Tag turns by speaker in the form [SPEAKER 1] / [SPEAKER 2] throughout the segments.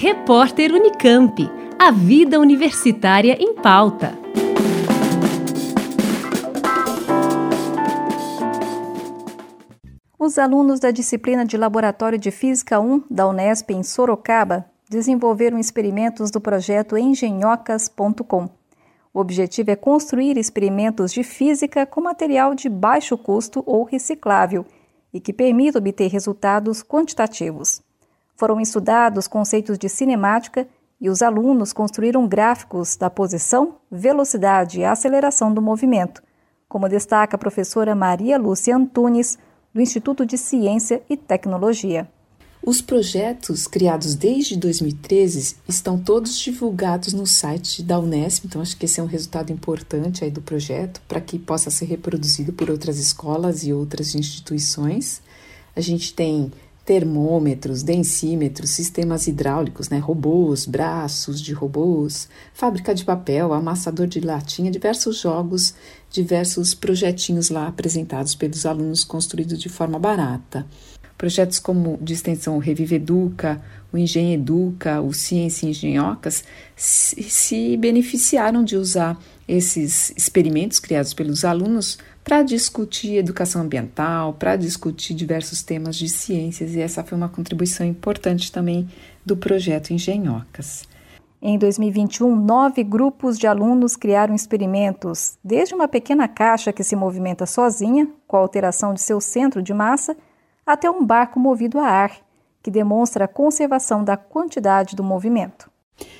[SPEAKER 1] Repórter Unicamp. A vida universitária em pauta.
[SPEAKER 2] Os alunos da disciplina de Laboratório de Física 1 da Unesp em Sorocaba desenvolveram experimentos do projeto engenhocas.com. O objetivo é construir experimentos de física com material de baixo custo ou reciclável e que permita obter resultados quantitativos. Foram estudados conceitos de cinemática e os alunos construíram gráficos da posição, velocidade e aceleração do movimento, como destaca a professora Maria Lúcia Antunes, do Instituto de Ciência e Tecnologia.
[SPEAKER 3] Os projetos criados desde 2013 estão todos divulgados no site da Unesp, então acho que esse é um resultado importante aí do projeto para que possa ser reproduzido por outras escolas e outras instituições. A gente tem termômetros, densímetros, sistemas hidráulicos, né, robôs, braços de robôs, fábrica de papel, amassador de latinha, diversos jogos, diversos projetinhos lá apresentados pelos alunos construídos de forma barata. Projetos como de extensão o Revive Educa, o Engenho Educa, o Ciência Engenhocas se, beneficiaram de usar esses experimentos criados pelos alunos para discutir educação ambiental, para discutir diversos temas de ciências, e essa foi uma contribuição importante também do projeto Engenhocas.
[SPEAKER 2] Em 2021, nove grupos de alunos criaram experimentos, desde uma pequena caixa que se movimenta sozinha, com a alteração de seu centro de massa, até um barco movido a ar, que demonstra a conservação da quantidade do movimento.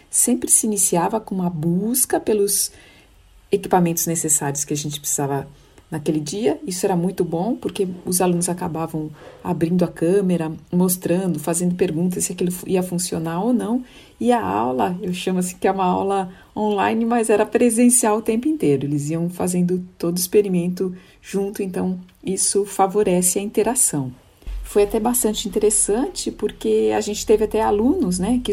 [SPEAKER 3] Sempre se iniciava com uma busca pelos equipamentos necessários que a gente precisava naquele dia. Isso era muito bom porque os alunos acabavam abrindo a câmera, mostrando, fazendo perguntas se aquilo ia funcionar ou não. E a aula, eu chamo assim que é uma aula online, mas era presencial o tempo inteiro. Eles iam fazendo todo o experimento junto, então isso favorece a interação. Foi até bastante interessante porque a gente teve até alunos, né, que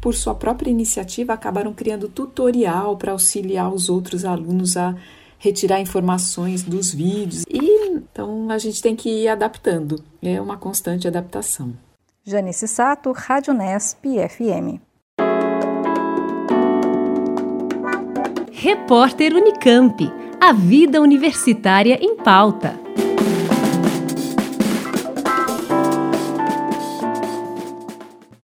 [SPEAKER 3] por sua própria iniciativa acabaram criando tutorial para auxiliar os outros alunos a retirar informações dos vídeos. E então a gente tem que ir adaptando. É uma constante adaptação.
[SPEAKER 2] Janice Sato, Rádio Nesp FM.
[SPEAKER 1] Repórter Unicamp. A vida universitária em pauta.